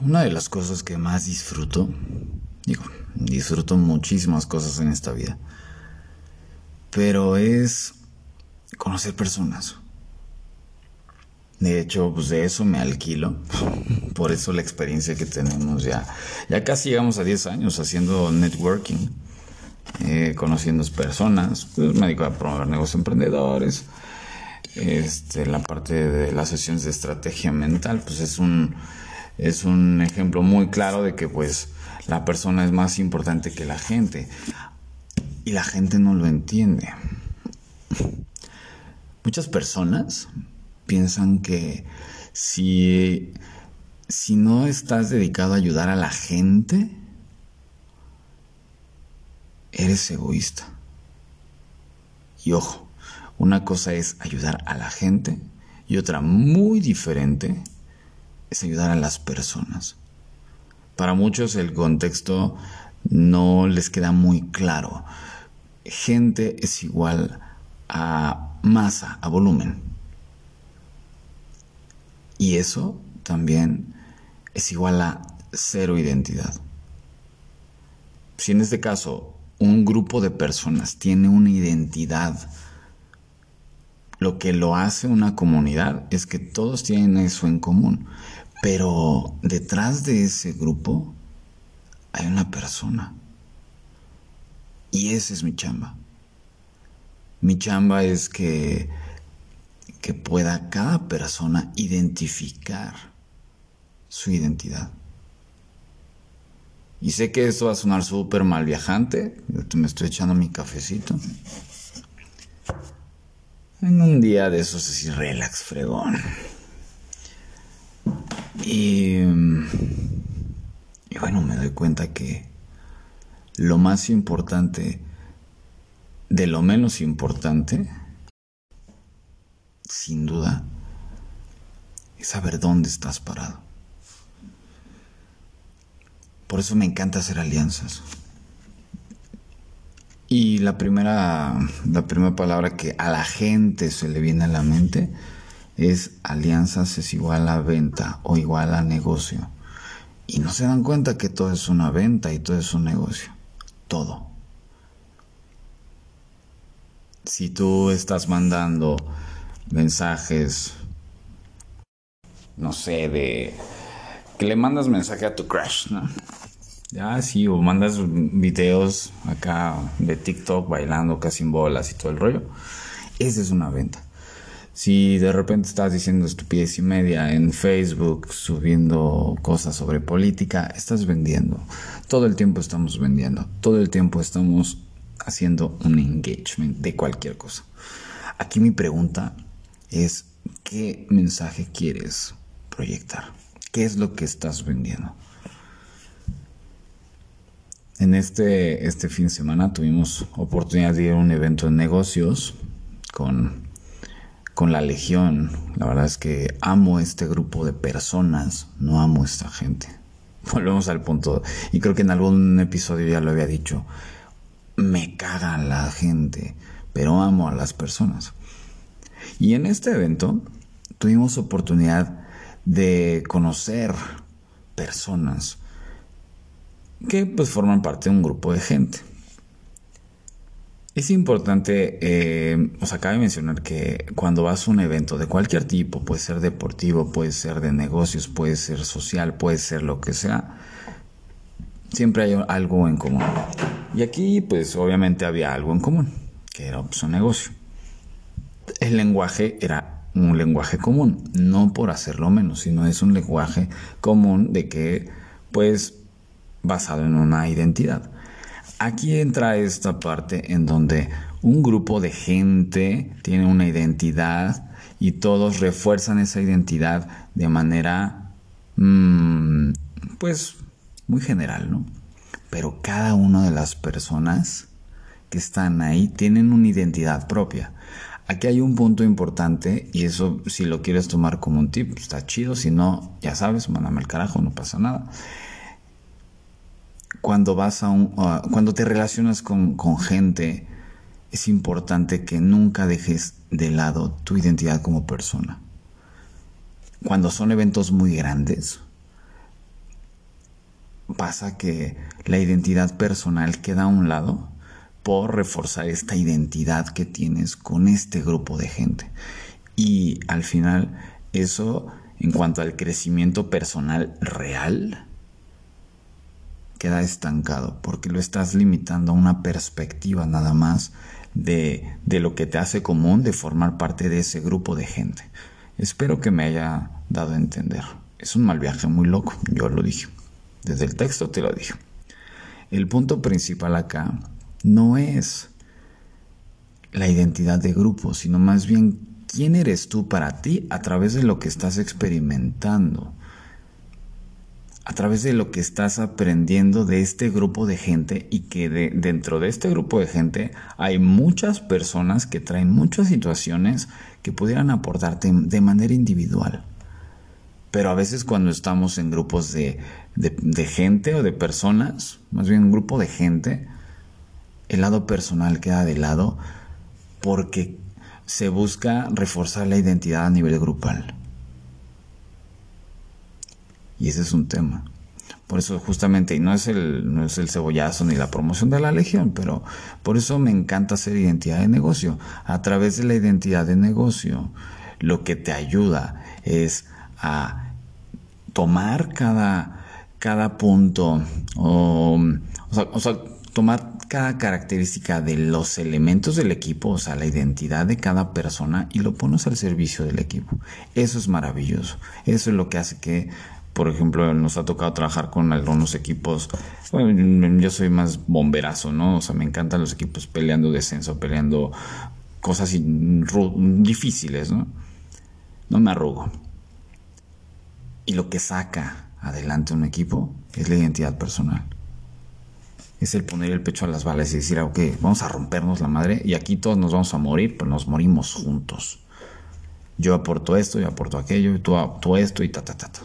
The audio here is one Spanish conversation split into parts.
Una de las cosas que más disfruto, digo, disfruto muchísimas cosas en esta vida, pero es conocer personas. De hecho, pues de eso me alquilo. Por eso la experiencia que tenemos ya. Ya casi llegamos a 10 años haciendo networking, eh, conociendo personas. Pues me dedico a promover negocios emprendedores. Este, la parte de las sesiones de estrategia mental, pues es un, es un ejemplo muy claro de que pues la persona es más importante que la gente. Y la gente no lo entiende. Muchas personas piensan que si, si no estás dedicado a ayudar a la gente, eres egoísta. Y ojo, una cosa es ayudar a la gente y otra muy diferente es ayudar a las personas. Para muchos el contexto no les queda muy claro. Gente es igual a masa, a volumen. Y eso también es igual a cero identidad. Si en este caso un grupo de personas tiene una identidad, lo que lo hace una comunidad es que todos tienen eso en común. Pero detrás de ese grupo hay una persona. Y esa es mi chamba. Mi chamba es que que pueda cada persona identificar su identidad. Y sé que esto va a sonar súper mal viajante. Yo me estoy echando mi cafecito. En un día de esos así relax, fregón. Y, bueno, me doy cuenta que lo más importante de lo menos importante sin duda, es saber dónde estás parado. Por eso me encanta hacer alianzas. Y la primera, la primera palabra que a la gente se le viene a la mente es alianzas es igual a venta o igual a negocio. Y no se dan cuenta que todo es una venta y todo es un negocio. Todo. Si tú estás mandando mensajes, no sé, de que le mandas mensaje a tu crush, ¿no? Ya, sí, o mandas videos acá de TikTok bailando casi en bolas y todo el rollo. Esa es una venta. Si de repente estás diciendo estupidez y media en Facebook, subiendo cosas sobre política, estás vendiendo. Todo el tiempo estamos vendiendo. Todo el tiempo estamos haciendo un engagement de cualquier cosa. Aquí mi pregunta es qué mensaje quieres proyectar, qué es lo que estás vendiendo. En este, este fin de semana tuvimos oportunidad de ir a un evento de negocios con, con la Legión. La verdad es que amo este grupo de personas, no amo esta gente. Volvemos al punto, y creo que en algún episodio ya lo había dicho, me caga la gente, pero amo a las personas. Y en este evento tuvimos oportunidad de conocer personas que pues forman parte de un grupo de gente. Es importante, eh, os acabo de mencionar que cuando vas a un evento de cualquier tipo, puede ser deportivo, puede ser de negocios, puede ser social, puede ser lo que sea, siempre hay algo en común. Y aquí pues obviamente había algo en común, que era pues, un negocio el lenguaje era un lenguaje común, no por hacerlo menos, sino es un lenguaje común de que, pues, basado en una identidad. Aquí entra esta parte en donde un grupo de gente tiene una identidad y todos refuerzan esa identidad de manera, mm, pues, muy general, ¿no? Pero cada una de las personas que están ahí tienen una identidad propia. Aquí hay un punto importante y eso si lo quieres tomar como un tip, está chido, si no, ya sabes, mándame el carajo, no pasa nada. Cuando vas a un, cuando te relacionas con, con gente, es importante que nunca dejes de lado tu identidad como persona. Cuando son eventos muy grandes, pasa que la identidad personal queda a un lado por reforzar esta identidad que tienes con este grupo de gente. Y al final eso, en cuanto al crecimiento personal real, queda estancado porque lo estás limitando a una perspectiva nada más de, de, lo que te hace común de formar parte de ese grupo de gente. Espero que me haya dado a entender. Es un mal viaje muy loco, yo lo dije. Desde el texto te lo dije. El punto principal acá no es la identidad de grupo, sino más bien quién eres tú para ti a través de lo que estás experimentando, a través de lo que estás aprendiendo de este grupo de gente y que dentro de este grupo de gente hay muchas personas que traen muchas situaciones que pudieran aportarte de manera individual. Pero a veces cuando estamos en grupos de, de gente o de personas, más bien un grupo de gente, el lado personal queda de lado porque se busca reforzar la identidad a nivel grupal. Y ese es un tema. Por eso justamente, y no es el, no es el cebollazo ni la promoción de la legión, pero por eso me encanta hacer identidad de negocio. A través de la identidad de negocio, lo que te ayuda es a tomar cada, cada punto, o, o sea, tomar cada característica de los elementos del equipo, o sea, la identidad de cada persona y lo pones al servicio del equipo. Eso es maravilloso. Eso es lo que hace que, por ejemplo, nos ha tocado trabajar con algunos equipos. Bueno, yo soy más bomberazo, ¿no? O sea, me encantan los equipos peleando descenso, peleando cosas difíciles, ¿no? No me arrugo. Y lo que saca adelante un equipo es la identidad personal es el poner el pecho a las balas y decir, ah, ok, vamos a rompernos la madre y aquí todos nos vamos a morir, pero nos morimos juntos. Yo aporto esto, yo aporto aquello, tú, tú esto y ta, ta, ta, ta.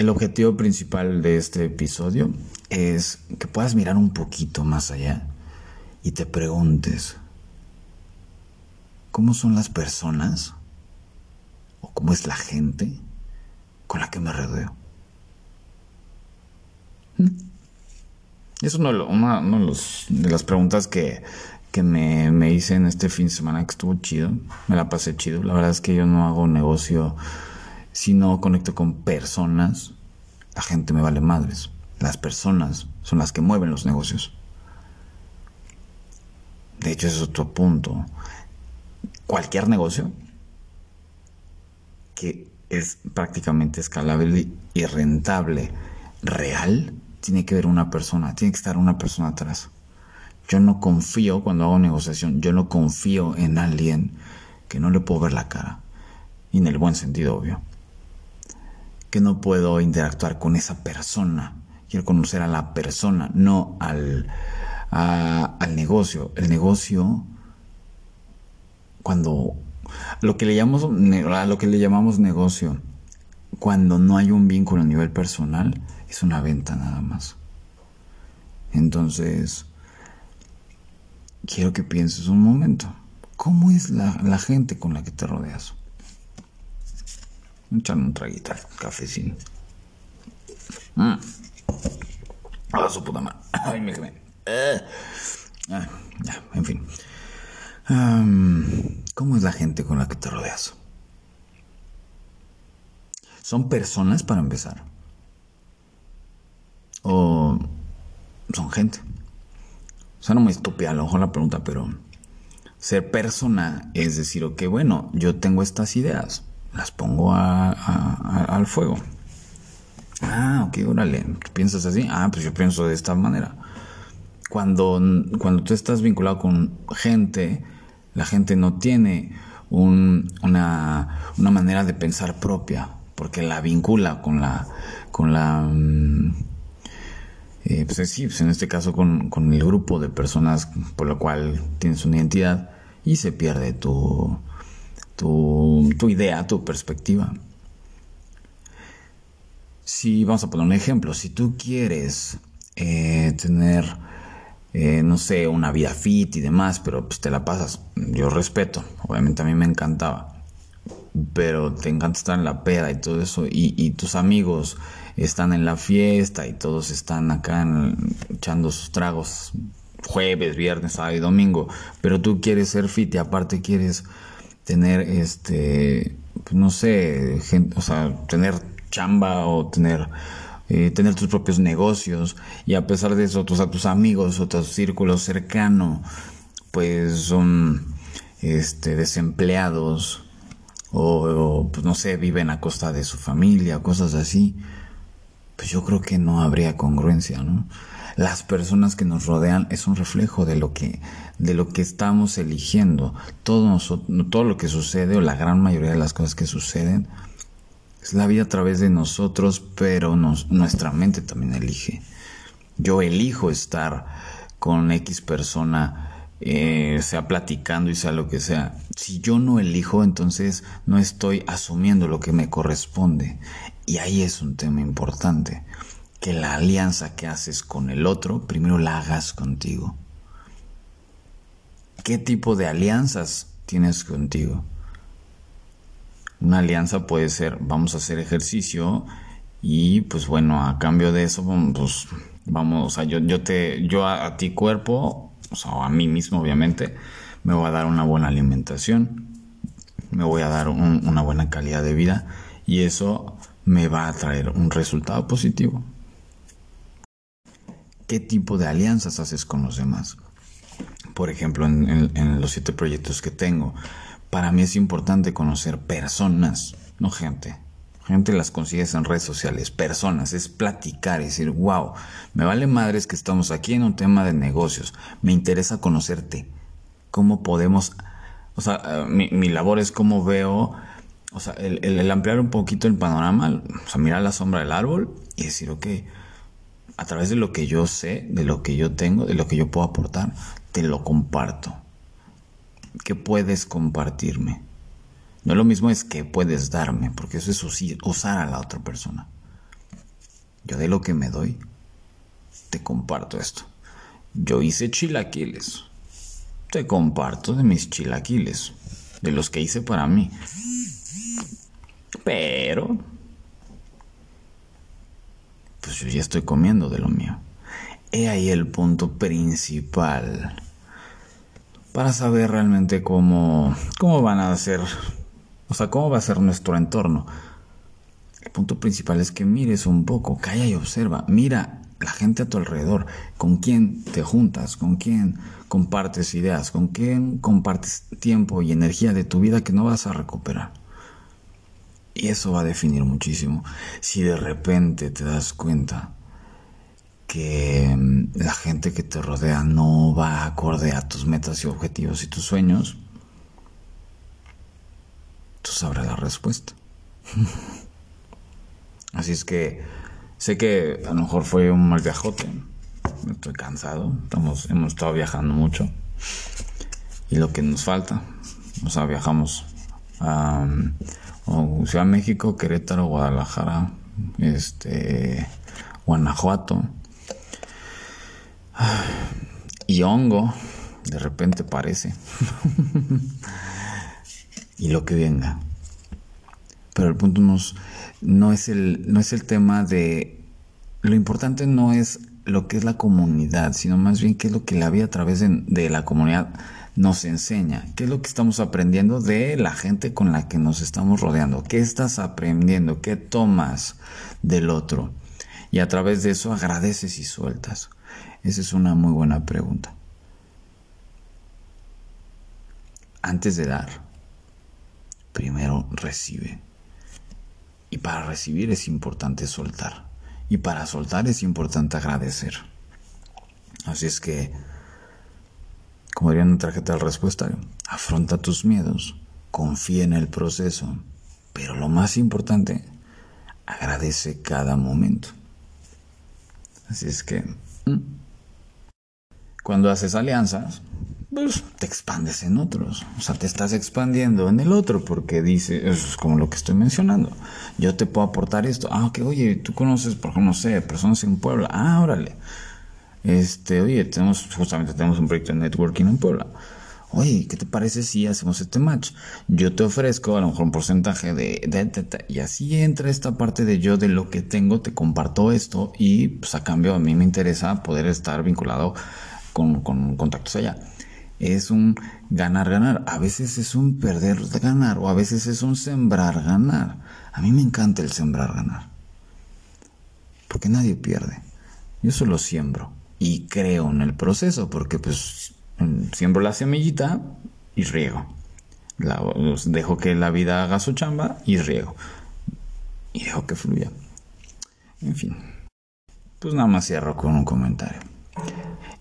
El objetivo principal de este episodio es que puedas mirar un poquito más allá y te preguntes, ¿cómo son las personas o cómo es la gente con la que me rodeo? Es una, de las preguntas que, me, me, hice en este fin de semana que estuvo chido. Me la pasé chido. La verdad es que yo no hago negocio si no conecto con personas. La gente me vale madres. Las personas son las que mueven los negocios. De hecho, ese es otro punto. Cualquier negocio que es prácticamente escalable y rentable, real, tiene que ver una persona, tiene que estar una persona atrás. Yo no confío cuando hago negociación, yo no confío en alguien que no le puedo ver la cara, y en el buen sentido obvio, que no puedo interactuar con esa persona, quiero conocer a la persona, no al, al negocio. El negocio, cuando lo que le llamamos, lo que le llamamos negocio, cuando no hay un vínculo a nivel personal, es una venta nada más. Entonces, quiero que pienses un momento. ¿Cómo es la, gente con la que te rodeas? Echan un traguito, cafecín. Mm. Ah, su puta madre. Ay, me eh. ah, ya, en fin. ¿Cómo es la gente con la que te rodeas? ¿Son personas para empezar? o son gente. O sea, no me estúpida a lo mejor la pregunta, pero ser persona es decir, ok, bueno, yo tengo estas ideas, las pongo al fuego. Ah, ok, órale, ¿piensas así? Ah, pues yo pienso de esta manera. Cuando, cuando tú estás vinculado con gente, la gente no tiene una, una manera de pensar propia, porque la vincula con la, con la, mm, eh, pues sí, pues en este caso con, el grupo de personas por lo cual tienes una identidad y se pierde tu, tu, idea, tu perspectiva. Si vamos a poner un ejemplo, si tú quieres eh, tener, eh, no sé, una vida fit y demás, pero pues te la pasas, yo respeto, obviamente a mí me encantaba, pero te encanta estar en la peda y todo eso, y, tus amigos están en la fiesta y todos están acá echando sus tragos jueves, viernes, sábado y domingo, pero tú quieres ser fit y aparte quieres tener este, pues no sé, o sea, tener chamba o tener eh, tener tus propios negocios y a pesar de eso tus, a tus amigos o tu círculo cercano pues son este desempleados o, pues no sé viven a costa de su familia cosas así pues yo creo que no habría congruencia no las personas que nos rodean es un reflejo de lo que de lo que estamos eligiendo todo todo lo que sucede o la gran mayoría de las cosas que suceden es la vida a través de nosotros, pero nuestra mente también elige. Yo elijo estar con X persona, eh, sea platicando y sea lo que sea. Si yo no elijo, entonces no estoy asumiendo lo que me corresponde. Y ahí es un tema importante. Que la alianza que haces con el otro, primero la hagas contigo. ¿Qué tipo de alianzas tienes contigo? Una alianza puede ser, vamos a hacer ejercicio y pues bueno, a cambio de eso, pues vamos, o sea, yo, yo te, yo a, ti cuerpo, o sea, a mí mismo obviamente, me voy a dar una buena alimentación, me voy a dar una buena calidad de vida y eso me va a traer un resultado positivo. ¿Qué tipo de alianzas haces con los demás? Por ejemplo, en los siete proyectos que tengo, para mí es importante conocer personas, no gente. Gente las consigues en redes sociales, personas, es platicar, es decir, wow, me vale madres que estamos aquí en un tema de negocios, me interesa conocerte, cómo podemos, o sea, eh, mi, labor es cómo veo, o sea, el, ampliar un poquito el panorama, o sea, mirar la sombra del árbol y decir, ok, a través de lo que yo sé, de lo que yo tengo, de lo que yo puedo aportar, te lo comparto ¿Qué puedes compartirme. No lo mismo es que puedes darme, porque eso es usar a la otra persona. Yo de lo que me doy, te comparto esto. Yo hice chilaquiles. Te comparto de mis chilaquiles, de los que hice para mí. Pero, pues yo ya estoy comiendo de lo mío. He ahí el punto principal para saber realmente cómo, cómo van a ser, o sea, cómo va a ser nuestro entorno. El punto principal es que mires un poco, calla y observa, mira la gente a tu alrededor, con quién te juntas, con quién compartes ideas, con quién compartes tiempo y energía de tu vida que no vas a recuperar. Y eso va a definir muchísimo. Si de repente te das cuenta que mm, la gente que te rodea no va acorde a tus metas y objetivos y tus sueños, tú sabrás la respuesta. Así es que sé que a lo mejor fue un mal viajote. Estoy cansado. Estamos, hemos estado viajando mucho. Y lo que nos falta, o sea, viajamos a, Ciudad de México, Querétaro, Guadalajara, este, Guanajuato y hongo, de repente parece. y lo que venga. Pero el punto no, es el, no es el tema de... Lo importante no es lo que es la comunidad, sino más bien qué es lo que la vida a través de, de la comunidad nos enseña, qué es lo que estamos aprendiendo de la gente con la que nos estamos rodeando, qué estás aprendiendo, qué tomas del otro. Y a través de eso agradeces y sueltas. Esa es una muy buena pregunta. Antes de dar, primero recibe. Y para recibir es importante soltar. Y para soltar es importante agradecer. Así es que, como diría una tarjeta del respuesta, afronta tus miedos, confía en el proceso, pero lo más importante, agradece cada momento. Así es que... Cuando haces alianzas, pues te expandes en otros. O sea, te estás expandiendo en el otro porque dice, es como lo que estoy mencionando. Yo te puedo aportar esto. Ah, que oye, tú conoces, por ejemplo, no sé, personas en Puebla. Ah, órale. Este, oye, tenemos, justamente tenemos un proyecto de networking en Puebla. oye, ¿qué te parece si hacemos este match? Yo te ofrezco a lo mejor un porcentaje de, de, y así entra esta parte de yo de lo que tengo, te comparto esto y pues a cambio a mí me interesa poder estar vinculado con, con contactos allá. Es un ganar-ganar, a veces es un perder-ganar o a veces es un sembrar-ganar. A mí me encanta el sembrar-ganar, porque nadie pierde. Yo solo siembro y creo en el proceso, porque pues siembro la semillita y riego. dejo que la vida haga su chamba y riego. Y dejo que fluya. En fin. Pues nada más cierro con un comentario.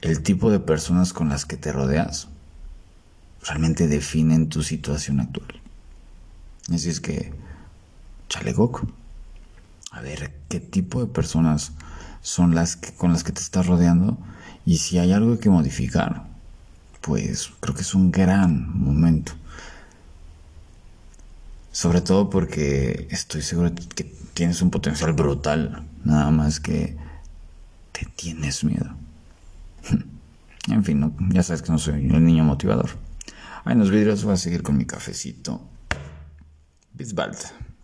El tipo de personas con las que te rodeas realmente definen tu situación actual. Así es que, chale A ver qué tipo de personas son las que, con las que te estás rodeando y si hay algo que modificar pues creo que es un gran momento. Sobre todo porque estoy seguro que tienes un potencial brutal, nada más que te tienes miedo. En fin, ya sabes que no soy el niño motivador. Ay, en los vidrios voy a seguir con mi cafecito. Bisbald.